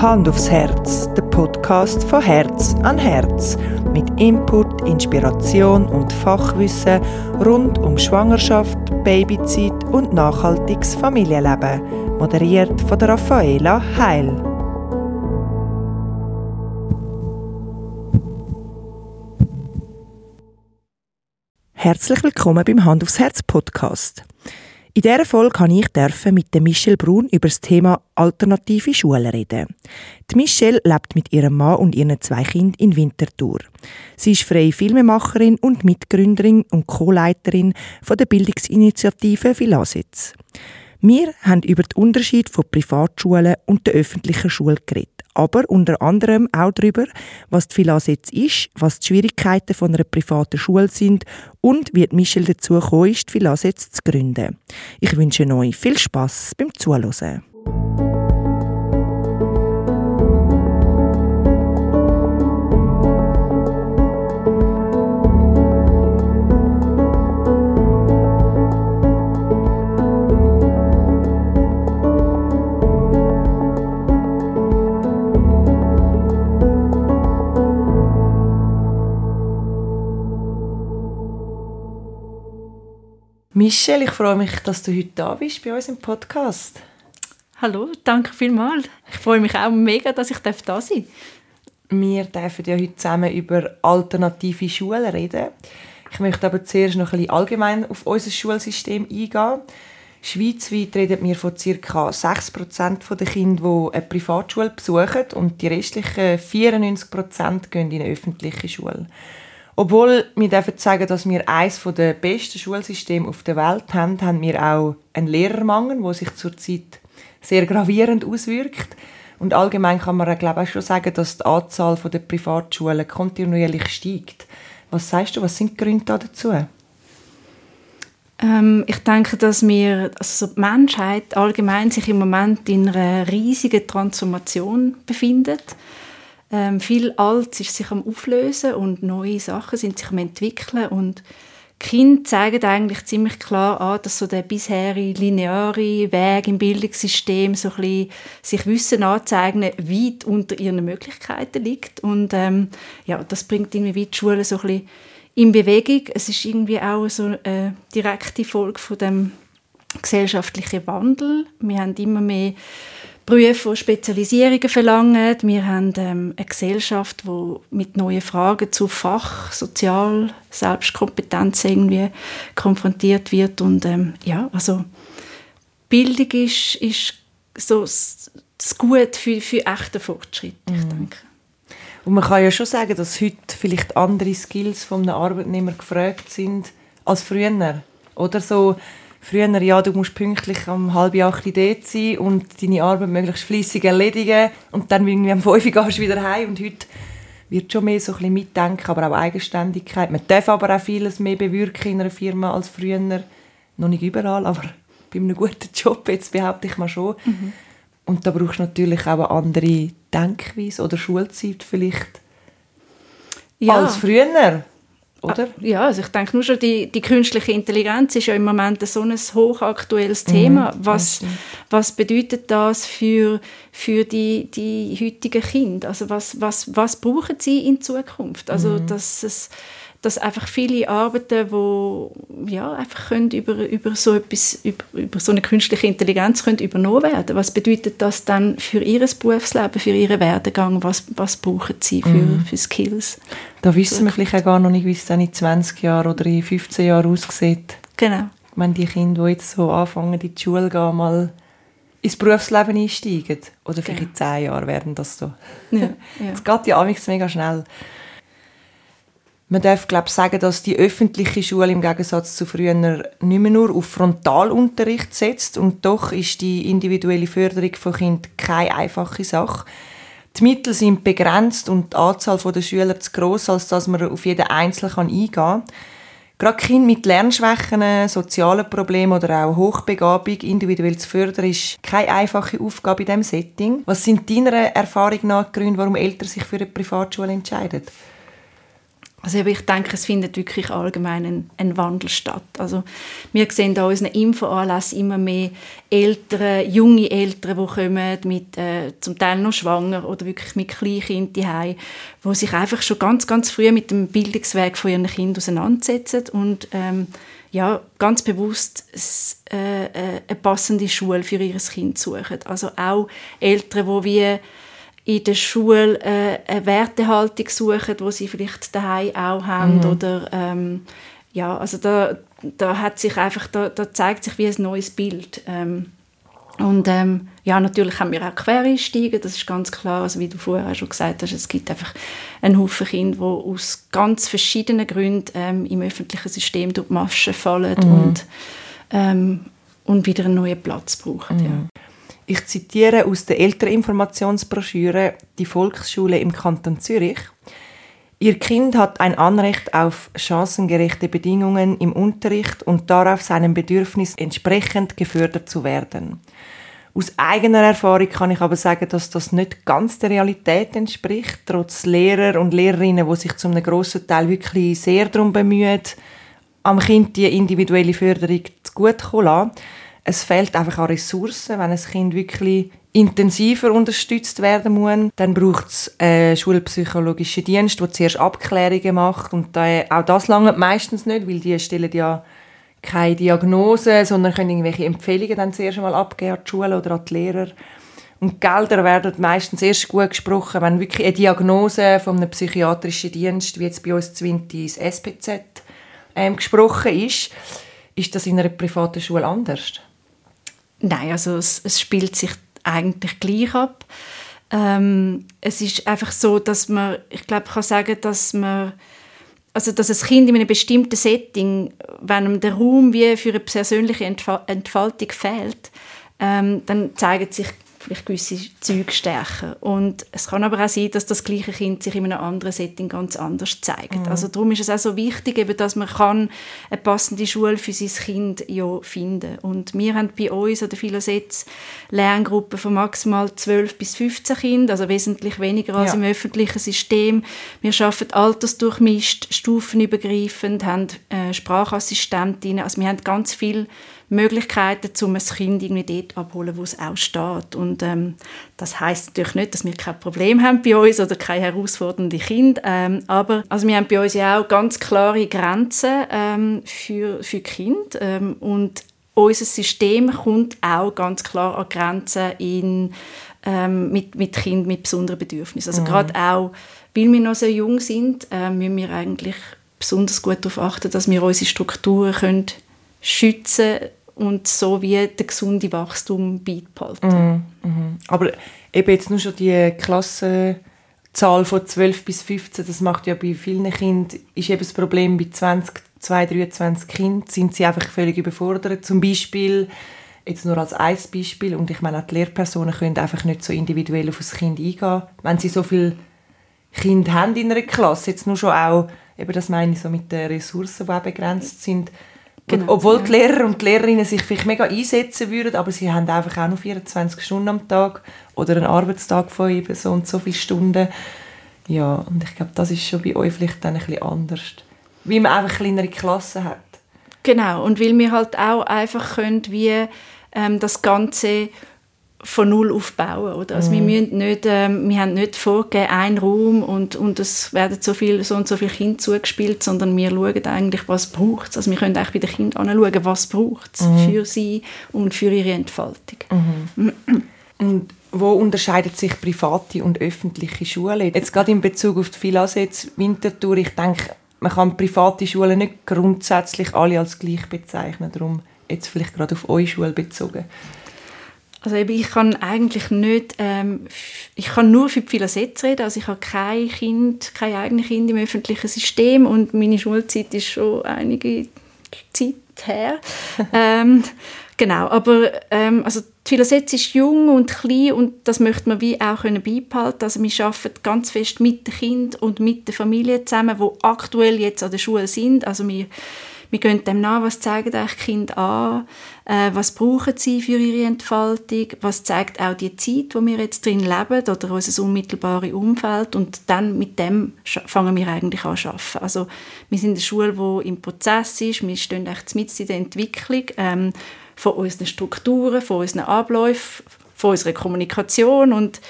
Hand aufs Herz, der Podcast von Herz an Herz. Mit Input, Inspiration und Fachwissen rund um Schwangerschaft, Babyzeit und nachhaltiges Familienleben. Moderiert von der Raffaela Heil. Herzlich willkommen beim Hand aufs Herz Podcast. In dieser Folge kann ich mit Michelle Brun über das Thema alternative Schulen reden. Die Michelle lebt mit ihrem Mann und ihren zwei Kindern in Winterthur. Sie ist freie Filmemacherin und Mitgründerin und Co-Leiterin der Bildungsinitiative Philasitz. Wir haben über den Unterschied von Privatschulen und der öffentlichen Schule geredet aber unter anderem auch darüber, was die FILAS jetzt ist, was die Schwierigkeiten von einer privaten Schule sind und wie Michelle dazu gekommen ist, die FILAS jetzt zu gründen. Ich wünsche euch viel Spaß beim Zuhören. Michelle, ich freue mich, dass du heute da bist bei uns im Podcast. Hallo, danke vielmals. Ich freue mich auch mega, dass ich da sein darf. Wir dürfen ja heute zusammen über alternative Schulen reden. Ich möchte aber zuerst noch ein bisschen allgemein auf unser Schulsystem eingehen. Schweizweit reden wir von ca. 6% der Kinder, die eine Privatschule besuchen und die restlichen 94% gehen in eine öffentliche Schule. Obwohl wir dürfen sagen, dass wir eines der besten Schulsysteme auf der Welt haben, haben wir auch einen Lehrermangel, der sich zurzeit sehr gravierend auswirkt. Und allgemein kann man glaube ich, auch schon sagen, dass die Anzahl der Privatschulen kontinuierlich steigt. Was sagst du, was sind die Gründe dazu? Ähm, ich denke, dass wir, also die Menschheit allgemein sich im Moment in einer riesigen Transformation befindet. Ähm, viel Altes ist sich am Auflösen und neue Sachen sind sich am entwickeln und Kinder zeigen eigentlich ziemlich klar an, dass so der bisherige lineare Weg im Bildungssystem so ein bisschen sich Wissen anzeigen weit unter ihren Möglichkeiten liegt und ähm, ja, das bringt irgendwie die Schule so ein bisschen in Bewegung. Es ist irgendwie auch so eine direkte Folge von dem gesellschaftlichen Wandel. Wir haben immer mehr Berufe, die Spezialisierungen verlangen. Wir haben ähm, eine Gesellschaft, die mit neuen Fragen zu Fach, Sozial, Selbstkompetenz irgendwie konfrontiert wird. Und ähm, ja, also Bildung ist, ist so das Gut für, für echten Fortschritt, mhm. ich denke. Und man kann ja schon sagen, dass heute vielleicht andere Skills von einem Arbeitnehmer gefragt sind als früher. Oder so Früher, ja, du musst pünktlich um halb acht dort sein und deine Arbeit möglichst fließig erledigen und dann irgendwie um fünf gehst du wieder heim und heute wird schon mehr so ein bisschen mitdenken, aber auch Eigenständigkeit. Man darf aber auch vieles mehr bewirken in einer Firma als früher. Noch nicht überall, aber bei einem guten Job jetzt behaupte ich mal schon. Mhm. Und da brauchst du natürlich auch eine andere Denkweise oder Schulzeit vielleicht ja. als früher. Oder? Ah, ja, also ich denke nur schon, die, die künstliche Intelligenz ist ja im Moment so ein hochaktuelles Thema. Mhm, was, was bedeutet das für, für die, die heutigen Kinder? Also was, was, was brauchen sie in Zukunft? Also mhm. dass es dass einfach viele Arbeiten, wo ja einfach können über, über so etwas über, über so eine künstliche Intelligenz können übernommen werden. Was bedeutet das dann für ihr Berufsleben, für ihren Werdegang? Was, was brauchen sie für, mhm. für Skills? Da wissen wir vielleicht auch gar noch nicht, wie es dann in 20 Jahren oder in 15 Jahren aussieht. Genau. Wenn die Kinder, die jetzt so anfangen, in die Schule gehen, mal ins Berufsleben einsteigen. Oder vielleicht genau. in 10 Jahren werden das so. Ja, ja. Es geht ja mega schnell. Man darf glaube ich, sagen, dass die öffentliche Schule im Gegensatz zu früher nicht mehr nur auf Frontalunterricht setzt und doch ist die individuelle Förderung von Kindern keine einfache Sache. Die Mittel sind begrenzt und die Anzahl der Schüler zu groß, als dass man auf jeden Einzelnen eingehen kann. Gerade Kinder mit Lernschwächen, sozialen Problemen oder auch Hochbegabung individuell zu fördern, ist keine einfache Aufgabe in diesem Setting. Was sind deiner Erfahrung nach Gründe, warum Eltern sich für eine Privatschule entscheiden? Also ich denke, es findet wirklich allgemein ein, Wandel statt. Also wir sehen da unseren Infoanlässen immer mehr Eltern, junge Eltern, die kommen mit äh, zum Teil noch schwanger oder wirklich mit Kleinkindern daheim, die sich einfach schon ganz, ganz früh mit dem Bildungsweg von ihren Kindern auseinandersetzen und ähm, ja, ganz bewusst äh, äh, eine passende Schule für ihr Kind suchen. Also auch Eltern, die wie in der Schule äh, eine Wertehaltung suchen, die sie vielleicht daheim auch haben mhm. oder ähm, ja, also da, da hat sich einfach, da, da zeigt sich wie ein neues Bild. Ähm, und ähm, ja, natürlich haben wir auch Quereinsteiger, das ist ganz klar. Also wie du vorher schon gesagt hast, es gibt einfach einen Haufen Kinder, die aus ganz verschiedenen Gründen ähm, im öffentlichen System durch die Maschen fallen mhm. und, ähm, und wieder einen neuen Platz brauchen. Mhm. Ja. Ich zitiere aus der Elterninformationsbroschüre Die Volksschule im Kanton Zürich. Ihr Kind hat ein Anrecht auf chancengerechte Bedingungen im Unterricht und darauf seinem Bedürfnis entsprechend gefördert zu werden. Aus eigener Erfahrung kann ich aber sagen, dass das nicht ganz der Realität entspricht, trotz Lehrer und Lehrerinnen, die sich zum grossen Teil wirklich sehr darum bemühen, am Kind die individuelle Förderung zu gut zu lassen es fehlt einfach an Ressourcen. Wenn ein Kind wirklich intensiver unterstützt werden muss, dann braucht es einen schulpsychologischen Dienst, der zuerst Abklärungen macht. Und da, auch das lange meistens nicht, weil die stellen ja keine Diagnose, sondern können irgendwelche Empfehlungen dann zuerst einmal abgeben an die Schule oder an die Lehrer. Und Gelder werden meistens erst gut gesprochen, wenn wirklich eine Diagnose von einem psychiatrischen Dienst, wie jetzt bei uns Zwinti das SPZ, ähm, gesprochen ist. Ist das in einer privaten Schule anders? Nein, also es, es spielt sich eigentlich gleich ab. Ähm, es ist einfach so, dass man, ich glaube, ich kann sagen, dass man also dass ein Kind in einem bestimmten Setting, wenn ihm der Raum wie für eine persönliche Entfaltung fehlt, ähm, dann zeigen sich vielleicht gewisse Züge stärker. Und es kann aber auch sein, dass das gleiche Kind sich in einem anderen Setting ganz anders zeigt. Mhm. Also darum ist es auch so wichtig, eben, dass man kann eine passende Schule für sein Kind ja finden Und wir haben bei uns an der Philosetz Lerngruppen von maximal 12 bis 15 Kindern, also wesentlich weniger als ja. im öffentlichen System. Wir arbeiten altersdurchmischt, stufenübergreifend, haben äh, Sprachassistentinnen, also wir haben ganz viele Möglichkeiten, um ein Kind irgendwie dort abholen, wo es auch steht. Und ähm, das heißt natürlich nicht, dass wir kein Problem haben bei uns oder keine herausfordernde Kinder, ähm, aber also wir haben bei uns ja auch ganz klare Grenzen ähm, für, für Kinder ähm, und unser System kommt auch ganz klar an Grenzen in, ähm, mit, mit Kindern mit besonderen Bedürfnissen. Also mhm. gerade auch, weil wir noch so jung sind, äh, müssen wir eigentlich besonders gut darauf achten, dass wir unsere Strukturen können schützen und so wie der gesunde Wachstum beibehalten. Mhm, mh. Aber eben jetzt nur schon die Klassenzahl von 12 bis 15, das macht ja bei vielen Kindern, ist eben das Problem, bei 20, 2, 23 Kindern sind sie einfach völlig überfordert. Zum Beispiel, jetzt nur als ein Beispiel, und ich meine auch die Lehrpersonen können einfach nicht so individuell auf das Kind eingehen, wenn sie so viele Kinder haben in einer Klasse, jetzt nur schon auch, eben das meine ich so mit den Ressourcen, die auch begrenzt sind, Genau, obwohl ja. die Lehrer und die Lehrerinnen sich vielleicht mega einsetzen würden, aber sie haben einfach auch nur 24 Stunden am Tag oder einen Arbeitstag von eben so und so viele Stunden. Ja, und ich glaube, das ist schon bei euch vielleicht dann ein bisschen anders. Weil man einfach kleinere Klassen hat. Genau, und weil wir halt auch einfach können, wie ähm, das Ganze von null aufbauen. Oder? Also mhm. wir, müssen nicht, ähm, wir haben nicht vorgegeben, einen Raum und, und es werden so, viel, so und so viele Kinder zugespielt, sondern wir schauen eigentlich, was braucht es. Also wir können eigentlich bei den Kindern anschauen, was braucht es mhm. für sie und für ihre Entfaltung. Mhm. und wo unterscheiden sich private und öffentliche Schulen? Jetzt gerade in Bezug auf die Philasetz Winterthur, ich denke, man kann private Schulen nicht grundsätzlich alle als gleich bezeichnen. Darum jetzt vielleicht gerade auf eure Schule bezogen. Also ich kann eigentlich nicht, ähm, ich kann nur für die Philosetz reden, also ich habe kein Kind, kein eigenes Kind im öffentlichen System und meine Schulzeit ist schon einige Zeit her. ähm, genau, aber ähm, also die Philosetz ist jung und klein und das möchte man wie auch können beibehalten. Also wir arbeiten ganz fest mit dem Kind und mit der Familie zusammen, wo aktuell jetzt an der Schule sind. Also wir wir gehen dem nach, was zeigen eigentlich Kinder an, äh, was brauchen sie für ihre Entfaltung, was zeigt auch die Zeit, wo wir jetzt drin leben oder unser unmittelbares Umfeld und dann mit dem fangen wir eigentlich an zu arbeiten. Also wir sind eine Schule, die im Prozess ist, wir stehen echt mit in der Entwicklung ähm, von unseren Strukturen, von unseren Abläufen, von unserer Kommunikation und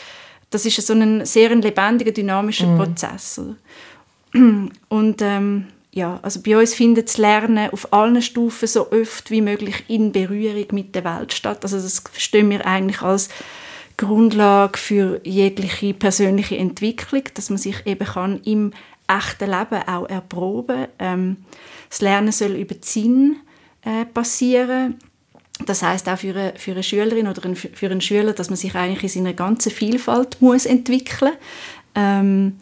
das ist so ein sehr lebendiger, dynamischer mhm. Prozess. Und ähm, ja, also bei uns findet das Lernen auf allen Stufen so oft wie möglich in Berührung mit der Welt statt. Also das verstehen wir eigentlich als Grundlage für jegliche persönliche Entwicklung, dass man sich eben kann im echten Leben auch erproben. Ähm, das Lernen soll über den Sinn äh, passieren. Das heißt auch für eine, für eine Schülerin oder ein, für einen Schüler, dass man sich eigentlich in seiner ganzen Vielfalt muss entwickeln. Ähm,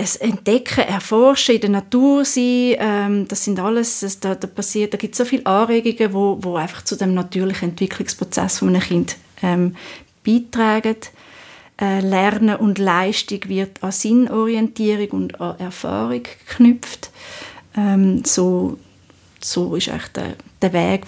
es entdecken, erforschen, in der Natur sein, ähm, das sind alles, das, da, da passiert, da gibt es so viele Anregungen, wo, wo einfach zu dem natürlichen Entwicklungsprozess von einem Kind ähm, beitragen. Äh, Lernen und Leistung wird an Sinnorientierung und an Erfahrung geknüpft. Ähm, so, so ist echt der, der Weg,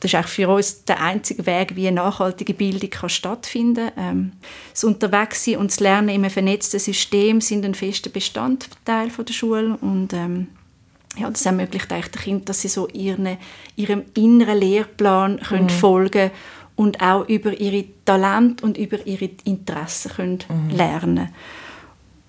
das ist eigentlich für uns der einzige Weg, wie eine nachhaltige Bildung kann stattfinden kann. Ähm, das Unterwegssein und das Lernen in einem vernetzten System sind ein fester Bestandteil der Schule und ähm, ja, das ermöglicht eigentlich den Kindern, dass sie so ihren, ihrem inneren Lehrplan können mhm. folgen und auch über ihre Talente und über ihre Interessen können mhm. lernen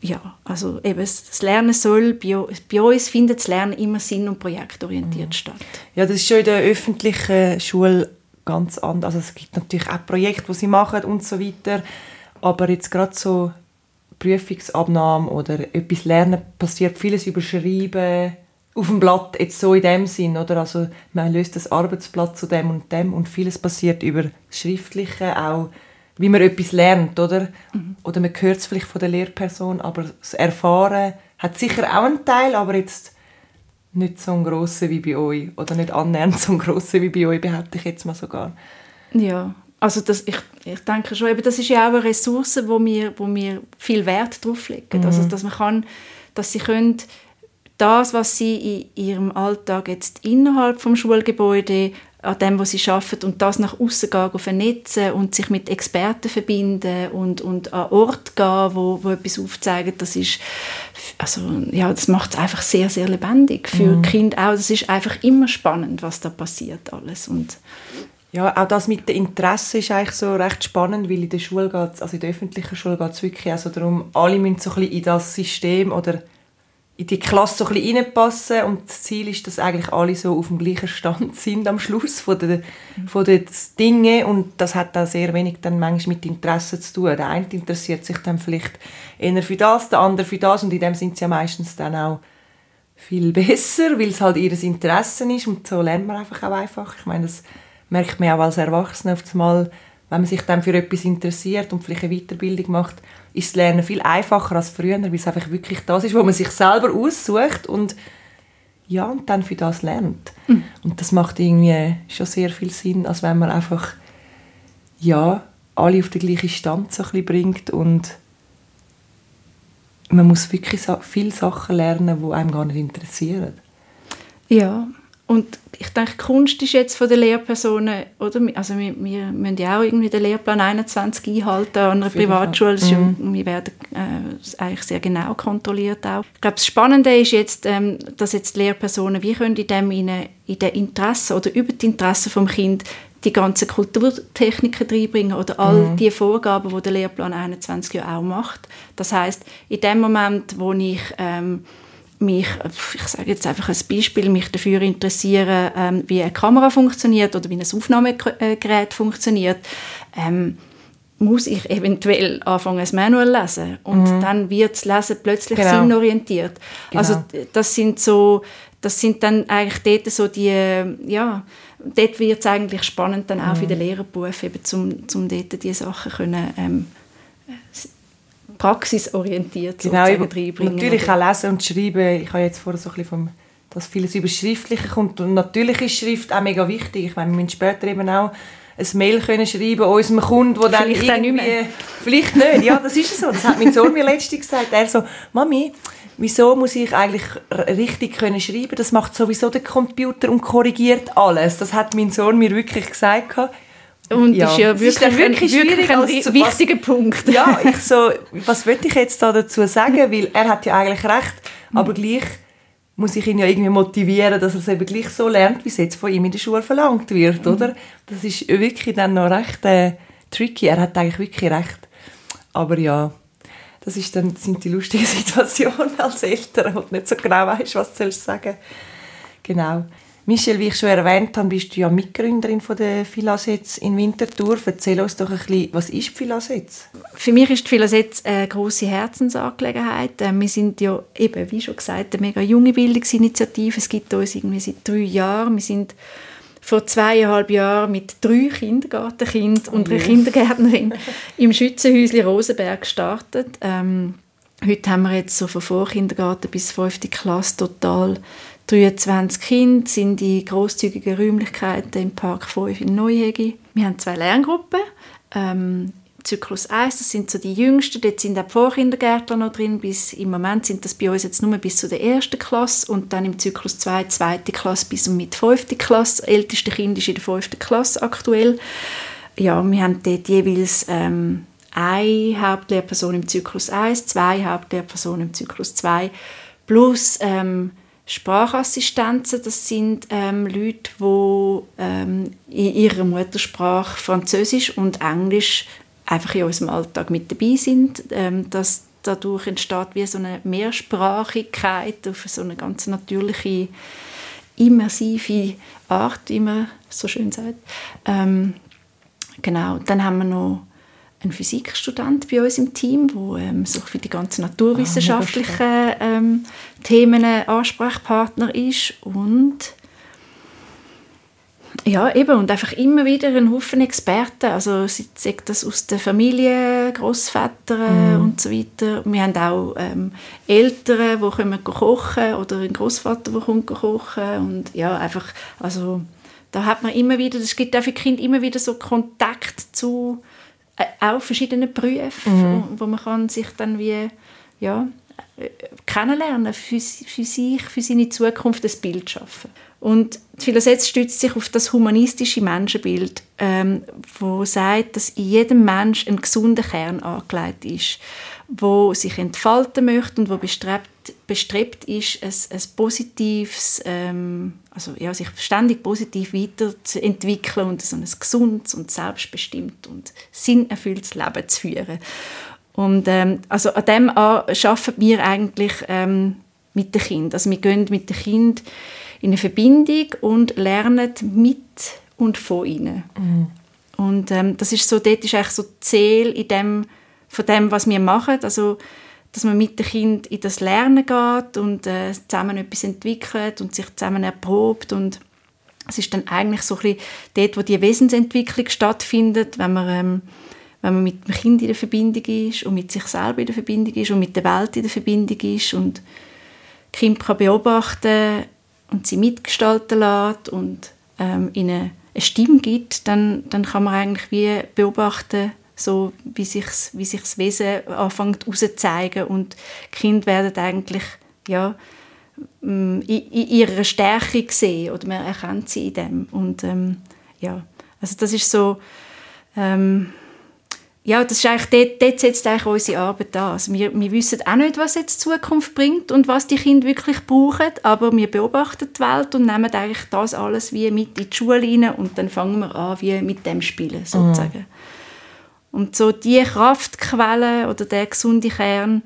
ja, also eben das Lernen soll, bei, bei uns findet das Lernen immer sinn- und projektorientiert mhm. statt. Ja, das ist schon in der öffentlichen Schule ganz anders. Also es gibt natürlich auch Projekte, die sie machen und so weiter, aber jetzt gerade so Prüfungsabnahme oder etwas lernen, passiert vieles über Schreiben auf dem Blatt, jetzt so in dem Sinn, oder? Also man löst das Arbeitsblatt zu dem und dem und vieles passiert über das Schriftliche, auch wie man etwas lernt, oder? Mhm. Oder man hört es vielleicht von der Lehrperson, aber das Erfahren hat sicher auch einen Teil, aber jetzt nicht so einen grossen wie bei euch. Oder nicht annähernd so einen grossen wie bei euch, behaupte ich jetzt mal sogar. Ja, also das, ich, ich denke schon, eben, das ist ja auch eine Ressource, wo wir, wo wir viel Wert drauf legen. Mhm. Also, dass man kann, dass sie können das, was sie in ihrem Alltag jetzt innerhalb vom Schulgebäude an dem, was sie arbeiten und das nach außen gehen, vernetzen und sich mit Experten verbinden und, und an Ort gehen, wo, wo etwas aufzeigen, das ist, also, ja, das macht es einfach sehr, sehr lebendig. Für mhm. Kind auch, das ist einfach immer spannend, was da passiert alles und ja, auch das mit dem Interesse ist eigentlich so recht spannend, weil in der Schule geht also in der öffentlichen Schule geht es wirklich also darum, alle müssen so ein bisschen in das System oder in die Klasse so ein bisschen reinpassen. Und das Ziel ist, dass eigentlich alle so auf dem gleichen Stand sind am Schluss von den, von den Dingen und das hat auch sehr wenig dann manchmal mit Interessen zu tun. Der eine interessiert sich dann vielleicht eher für das, der andere für das. Und in dem sind sie ja meistens dann auch viel besser, weil es halt ihr Interesse ist. Und so lernt man einfach auch einfach. Ich meine, das merkt man auch als Erwachsener oft mal, wenn man sich dann für etwas interessiert und vielleicht eine Weiterbildung macht, ist das Lernen viel einfacher als früher, weil es einfach wirklich das ist, wo man sich selber aussucht und ja, und dann für das lernt. Mhm. Und das macht irgendwie schon sehr viel Sinn, als wenn man einfach ja, alle auf den gleichen Stand so ein bringt und man muss wirklich viele Sachen lernen, die einem gar nicht interessieren. Ja, und ich denke, Kunst ist jetzt von den Lehrpersonen, oder? Also wir, wir müssen ja auch irgendwie den Lehrplan 21 einhalten an einer Privatschule. Mhm. wir werden äh, eigentlich sehr genau kontrolliert auch. Ich glaube, das Spannende ist jetzt, ähm, dass jetzt die Lehrpersonen, wie können in dem in, in den Interessen oder über die Interessen vom Kind die ganzen Kulturtechniken reinbringen oder all mhm. die Vorgaben, die der Lehrplan 21 ja auch macht. Das heißt, in dem Moment, wo ich ähm, mich, ich sage jetzt einfach ein Beispiel, mich dafür interessieren, ähm, wie eine Kamera funktioniert oder wie ein Aufnahmegerät funktioniert, ähm, muss ich eventuell anfangen, ein Manual lesen. Und mhm. dann wird das Lesen plötzlich genau. sinnorientiert. Genau. Also das sind so, das sind dann eigentlich dort so die, ja, dort wird es eigentlich spannend dann auch mhm. für den Lehrerberuf, eben zum, zum dort diese Sachen können, ähm, praxisorientiert genau, reinbringen. Natürlich auch lesen und schreiben. Ich habe jetzt vorher so ein bisschen vom, dass vieles über Schriftliche kommt. Und natürlich ist Schrift auch mega wichtig. Ich meine, wir müssen später eben auch ein Mail können schreiben unserem Kunden, wo dann Vielleicht irgendwie... nicht mehr. Vielleicht nicht, ja, das ist so. Das hat mein Sohn mir letztens gesagt. Er so, Mami, wieso muss ich eigentlich richtig können schreiben? Das macht sowieso der Computer und korrigiert alles. Das hat mein Sohn mir wirklich gesagt. Und Ja, das ist ja wirklich, ist dann ein, wirklich wirklich schwierig, ein wichtiger Punkt. Ja, ich so, was würde ich jetzt da dazu sagen? Weil er hat ja eigentlich recht, aber gleich muss ich ihn ja irgendwie motivieren, dass er es eben gleich so lernt, wie es jetzt von ihm in der Schule verlangt wird, oder? Das ist wirklich dann noch recht äh, tricky. Er hat eigentlich wirklich recht. Aber ja, das ist dann, sind die lustigen Situationen als Eltern, wo du nicht so genau weißt, was du sollst sagen Genau. Michelle, wie ich schon erwähnt habe, bist du ja Mitgründerin von der Philasets in Winterthur. Erzähl uns doch ein bisschen, was ist die Philasets? Für mich ist die Philosetz eine grosse Herzensangelegenheit. Äh, Wir sind ja eben, wie schon gesagt, eine mega junge Bildungsinitiative. Es gibt uns irgendwie seit drei Jahren. Wir sind vor zweieinhalb Jahren mit drei Kindergartenkindern und einer Kindergärtnerin im Schützenhäuschen Rosenberg gestartet. Ähm, heute haben wir jetzt so von Vorkindergarten bis 5. Klasse total 23 Kinder, sind in grosszügigen Räumlichkeiten im Park 5 in Neuhegi. Wir haben zwei Lerngruppen. Ähm, Zyklus 1, das sind so die jüngsten, dort sind auch die Vorkindergärtler noch drin, bis im Moment sind das bei uns jetzt nur bis zu der ersten Klasse und dann im Zyklus 2, zweite Klasse bis und mit fünfte Klasse. Das älteste Kind ist in der fünften Klasse aktuell. Ja, wir haben dort jeweils ähm, eine Hauptlehrperson im Zyklus 1, zwei Hauptlehrpersonen im Zyklus 2, plus ähm, Sprachassistenzen, das sind ähm, Leute, die ähm, in ihrer Muttersprache Französisch und Englisch einfach in unserem Alltag mit dabei sind. Ähm, dass dadurch entsteht wie so eine Mehrsprachigkeit auf so eine ganz natürliche, immersive Art, wie man so schön sagt. Ähm, genau, dann haben wir noch einen Physikstudent bei uns im Team, der ähm, so für die ganzen naturwissenschaftlichen ähm, Themen ein Ansprechpartner ist. Und ja, eben, und einfach immer wieder ein Haufen Experten, also sie sagt das aus der Familie, Großväter und so weiter. Wir haben auch ähm, Eltern, die kochen oder ein Großvater, der kommt kochen. Und ja, einfach, also da hat man immer wieder, es gibt auch für Kinder immer wieder so Kontakt zu auch verschiedenen Berufen, wo, wo man kann sich dann wie, ja, äh, kennenlernen, für, für sich, für seine Zukunft ein Bild schaffen. Und die Philosetz stützt sich auf das humanistische Menschenbild, ähm, wo sagt, dass in jedem Mensch ein gesunder Kern angelegt ist, wo sich entfalten möchte und wo bestrebt, bestrebt ist, ein, ein positives, ähm, also ja, sich ständig positiv weiterzuentwickeln und so ein gesundes und selbstbestimmt und sinnerfülltes Leben zu führen. Und ähm, also an dem arbeiten wir eigentlich ähm, mit den Kindern. Also wir gehen mit den Kindern in eine Verbindung und lernen mit und von ihnen. Und ähm, das ist so, dort ist eigentlich so die Ziel in dem, von dem, was wir machen. Also, dass man mit den Kindern in das Lernen geht und äh, zusammen etwas entwickelt und sich zusammen erprobt und es ist dann eigentlich so ein bisschen dort, wo die Wesensentwicklung stattfindet, wenn man, ähm, wenn man mit dem Kind in der Verbindung ist und mit sich selber in der Verbindung ist und mit der Welt in der Verbindung ist und die Kind kann beobachten und sie mitgestalten lässt und ähm, ihnen eine Stimme gibt, dann, dann kann man eigentlich wie beobachten, so wie sich wie sich das Wesen anfängt auszuzeigen und die Kinder werden eigentlich ja in, in ihrer Stärke gesehen oder man erkennt sie in dem und ähm, ja also das ist so ähm, ja, das ist eigentlich, dort, dort setzt eigentlich unsere Arbeit an. Also wir, wir wissen auch nicht, was jetzt die Zukunft bringt und was die Kinder wirklich brauchen, aber wir beobachten die Welt und nehmen eigentlich das alles wie mit in die Schule rein und dann fangen wir an, wie mit dem spielen, sozusagen. Und so die Kraftquelle oder der gesunde Kern,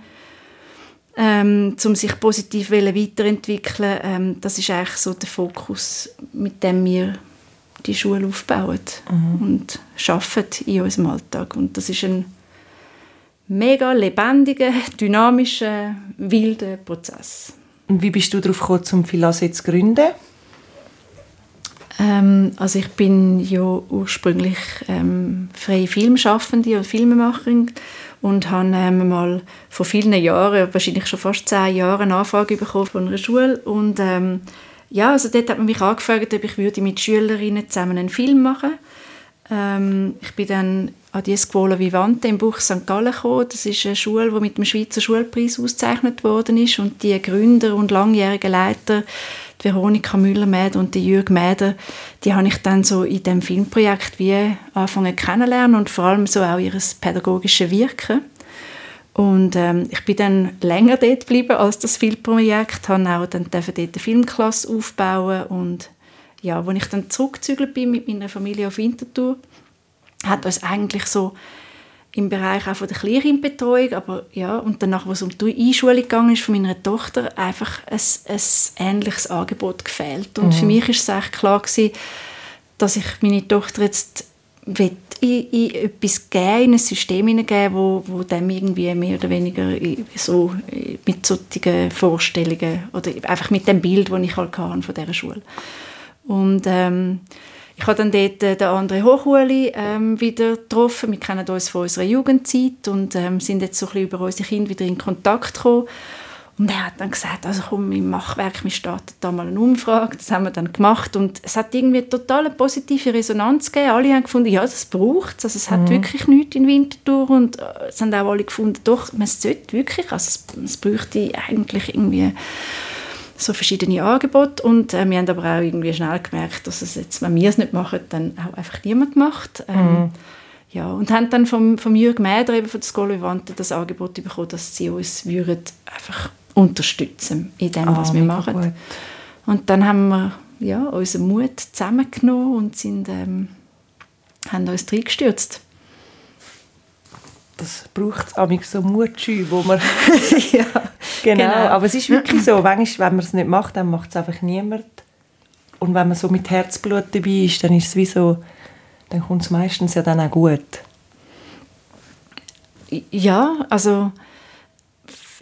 ähm, um sich positiv weiterentwickeln, ähm, das ist eigentlich so der Fokus, mit dem wir die Schule aufbauen und arbeiten in unserem Alltag. Und das ist ein mega lebendiger, dynamischer, wilder Prozess. Und wie bist du darauf gekommen, zum Philasets zu gründen? Ähm, also ich bin ja ursprünglich ähm, freie Filmschaffende und Filmemacherin und habe ähm, mal vor vielen Jahren, wahrscheinlich schon fast zehn Jahre, eine Anfrage bekommen von einer Schule und ähm, ja, also dort hat man mich angefragt, ob ich würde mit Schülerinnen zusammen einen Film machen Ähm, ich bin dann an die Scuola Vivante im Buch St. Gallen gekommen. Das ist eine Schule, die mit dem Schweizer Schulpreis ausgezeichnet worden ist. Und die Gründer und langjährigen Leiter, Veronika Müller-Mäder und die Jürg Mäder, die habe ich dann so in dem Filmprojekt wie angefangen kennenlernen und vor allem so auch ihr pädagogisches Wirken. Und ähm, ich bin dann länger dort geblieben als das Filmprojekt, habe auch dann dort eine Filmklasse aufbauen und ja, als ich dann zurückgezügelt bin mit meiner Familie auf Winterthur, hat uns eigentlich so im Bereich auch von der Kleinrindbetreuung, aber ja, und danach, was um die Einschulung gegangen ist von meiner Tochter, einfach ein, ein ähnliches Angebot gefehlt. Und mhm. für mich ist es echt klar gewesen, dass ich meine Tochter jetzt will in, in etwas geben, in ein System hineingeben, wo, wo dem irgendwie mehr oder weniger so mit solchen Vorstellungen oder einfach mit dem Bild, das ich halt von dieser Schule und ähm, ich habe dann dort äh, den André Hochuli ähm, wieder getroffen. Wir kennen uns von unserer Jugendzeit und ähm, sind jetzt so ein bisschen über unsere Kinder wieder in Kontakt gekommen. Und er hat dann gesagt, also komm, im Machwerk, wir starten da mal eine Umfrage. Das haben wir dann gemacht und es hat irgendwie total eine positive Resonanz gegeben. Alle haben gefunden, ja, das braucht es. Also es hat mhm. wirklich nichts in Winterthur und äh, es haben auch alle gefunden, doch, man sollte wirklich, also es, es bräuchte eigentlich irgendwie so verschiedene Angebote und äh, wir haben aber auch irgendwie schnell gemerkt, dass es jetzt, wenn wir es nicht machen, dann auch einfach niemand macht. Ähm, mhm. Ja, und haben dann vom, vom Jürg Mäder, eben von der Schola Vivante, das Angebot bekommen, dass sie uns würden einfach unterstützen in dem, ah, was wir machen. Gut. Und dann haben wir ja, unseren Mut zusammengenommen und sind, ähm, haben uns reingestürzt das braucht es so Mutschü, wo man... ja, genau. genau. aber es ist wirklich so, manchmal, wenn man es nicht macht, dann macht es einfach niemand. Und wenn man so mit Herzblut dabei ist, dann ist es wie so, dann kommt es meistens ja dann auch gut. Ja, also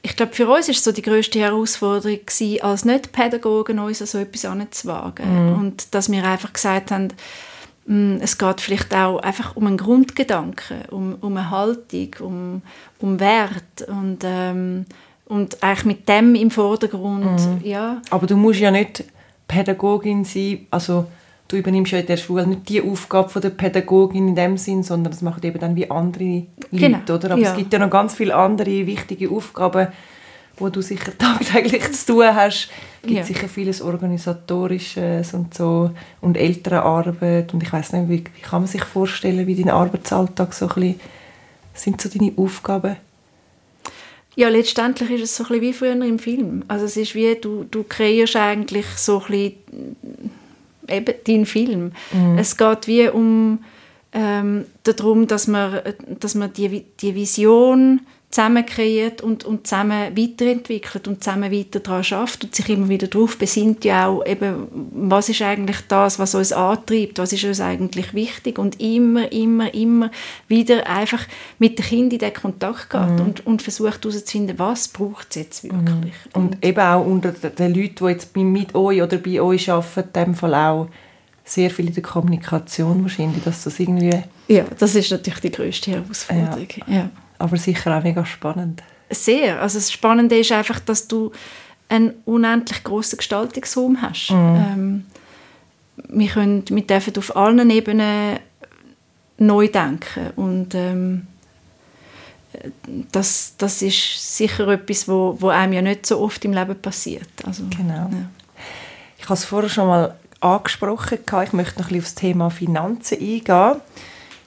ich glaube, für uns ist so die größte Herausforderung gewesen, als Nicht-Pädagogen uns so etwas anzuwagen. Mhm. Und dass wir einfach gesagt haben, Mm, es geht vielleicht auch einfach um einen Grundgedanken, um, um eine Haltung, um, um Wert und, ähm, und eigentlich mit dem im Vordergrund. Mhm. Ja. Aber du musst ja nicht Pädagogin sein, also du übernimmst ja in der Schule nicht die Aufgabe von der Pädagogin in dem Sinn, sondern das machen eben dann wie andere Leute, genau. oder? Aber ja. es gibt ja noch ganz viele andere wichtige Aufgaben, wo du sicher tagtäglich zu tun hast. Es gibt ja. sicher vieles Organisatorisches und so und Elternarbeit und ich weiß nicht, wie, wie, kann man sich vorstellen, wie dein Arbeitsalltag so ein bisschen, sind so deine Aufgaben? Ja, letztendlich ist es so ein bisschen wie früher im Film. Also es ist wie, du, du kreierst eigentlich so ein bisschen eben deinen Film. Mhm. Es geht wie um ähm, darum, dass man, dass man die, die Vision zusammen kreiert und, und zusammen weiterentwickelt und zusammen weiter daran schafft und sich immer wieder darauf besinnt, ja auch eben, was ist eigentlich das, was uns antreibt, was ist uns eigentlich wichtig und immer, immer, immer wieder einfach mit dem Kind in den Kontakt geht mhm. und, und versucht herauszufinden, was braucht es jetzt wirklich. Mhm. Und, und, eben auch unter den Leuten, die jetzt mit euch oder bei euch arbeiten, in dem Fall auch sehr viel in der Kommunikation wahrscheinlich, dass das irgendwie... Ja, das ist natürlich die größte Herausforderung, ja. ja aber sicher auch mega spannend. Sehr. Also das Spannende ist einfach, dass du einen unendlich grossen Gestaltungsraum hast. Mhm. Ähm, wir, können, wir dürfen auf allen Ebenen neu denken und ähm, das, das ist sicher etwas, wo, wo einem ja nicht so oft im Leben passiert. Also, genau. Ja. Ich habe es vorher schon mal angesprochen, ich möchte noch ein bisschen auf das Thema Finanzen eingehen.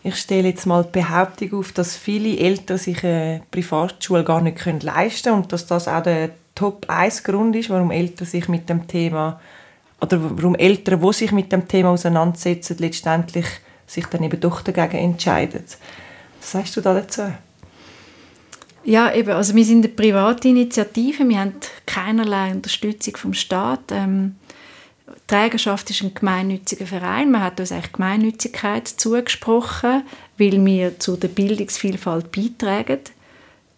Ich stelle jetzt mal die Behauptung auf, dass viele Eltern sich eine Privatschule gar nicht leisten können und dass das auch der Top 1 Grund ist, warum Eltern sich mit dem Thema oder warum Eltern, die sich mit dem Thema auseinandersetzen, letztendlich sich dann eben doch dagegen entscheiden. Was sagst du da dazu? Ja, eben, also wir sind eine private Initiative, wir haben keinerlei Unterstützung vom Staat. Ähm, Trägerschaft ist ein gemeinnütziger Verein. Man hat uns eigentlich Gemeinnützigkeit zugesprochen, weil wir zu der Bildungsvielfalt beitragen.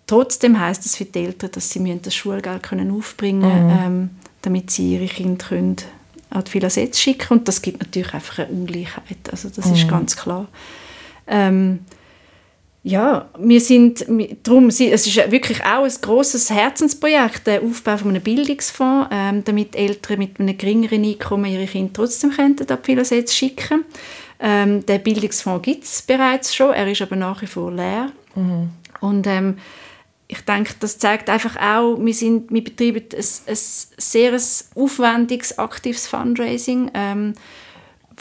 Trotzdem heißt es für die Eltern, dass sie das Schulgeld können aufbringen können, mhm. ähm, damit sie ihre Kinder können an die Philasetz schicken Und das gibt natürlich einfach eine Ungleichheit. Also das mhm. ist ganz klar. Ähm, ja, wir sind darum, es ist wirklich auch ein großes Herzensprojekt, der Aufbau von einem Bildungsfonds, ähm, damit Eltern mit einem geringeren Einkommen ihre Kinder trotzdem könnten an die schicken Ähm, der Bildungsfonds gibt es bereits schon, er ist aber nach wie vor leer. Mhm. Und ähm, ich denke, das zeigt einfach auch, wir, sind, wir betreiben ein, ein sehr aufwendiges, aktives Fundraising, ähm,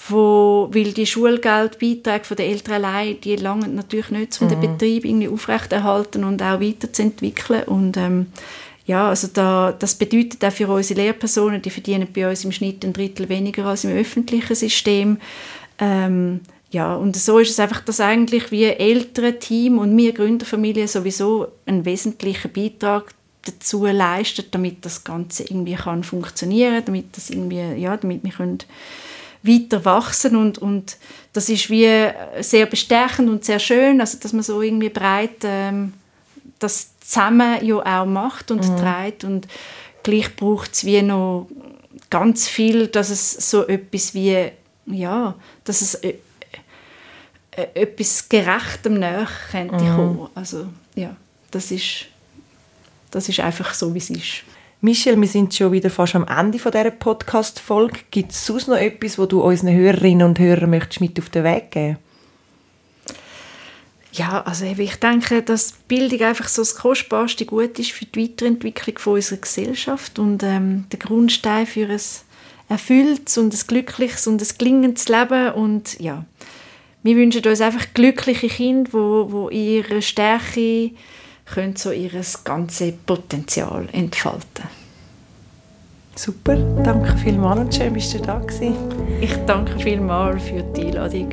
wo, weil die Schulgeldbeiträge der Eltern allein, die langen natürlich nicht, um mhm. den Betrieb irgendwie aufrechterhalten und auch weiterzuentwickeln. Und ähm, ja, also da, das bedeutet auch für unsere Lehrpersonen, die verdienen bei uns im Schnitt ein Drittel weniger als im öffentlichen System. Ähm, ja, und so ist es einfach, dass eigentlich wir ältere Team und wir Gründerfamilie sowieso einen wesentlichen Beitrag dazu leisten, damit das Ganze irgendwie kann funktionieren, damit das irgendwie, ja, damit wir können weiter wachsen und, und das ist wie sehr bestärkend und sehr schön, also dass man so irgendwie breit ähm, das zusammen ja auch macht und mhm. trägt und gleich braucht es wie noch ganz viel, dass es so etwas wie ja, dass es äh, etwas Gerechtem näher könnte mhm. kommen. Also ja, das ist, das ist einfach so, wie es ist. Michelle, wir sind schon wieder fast am Ende dieser Podcast-Folge. Gibt es sonst noch etwas, wo du unseren Hörerinnen und Hörern möchtest mit auf den Weg geben ja, also ich denke, dass Bildung einfach so das kostbarste Gut ist für die Weiterentwicklung von unserer Gesellschaft und ähm, der Grundstein für ein erfülltes und ein glückliches und ein gelingendes Leben und ja, wir wünschen uns einfach glückliche Kinder, wo, wo ihre Stärke können so ihr ganzes Potenzial entfalten. Super, danke vielmals und schön, bist du da gewesen. Ich danke vielmals für die Einladung.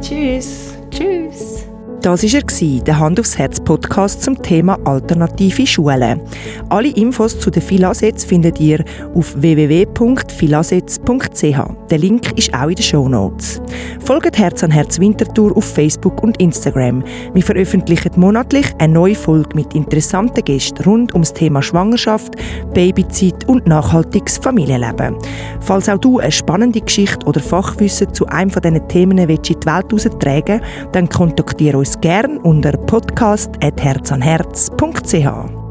Tschüss. Tschüss. Das war er, der Hand aufs Herz Podcast zum Thema alternative Schulen. Alle Infos zu den Filasets findet ihr auf www.filasets.ch. Der Link ist auch in den Show Notes. Folgt Herz an Herz Winterthur auf Facebook und Instagram. Wir veröffentlichen monatlich eine neue Folge mit interessanten Gästen rund ums Thema Schwangerschaft, Babyzeit und nachhaltiges Familienleben. Falls auch du eine spannende Geschichte oder Fachwissen zu einem von diesen Themen in die Welt heraustragen dann kontaktiere uns gerne unter podcast.herzanherz.ch.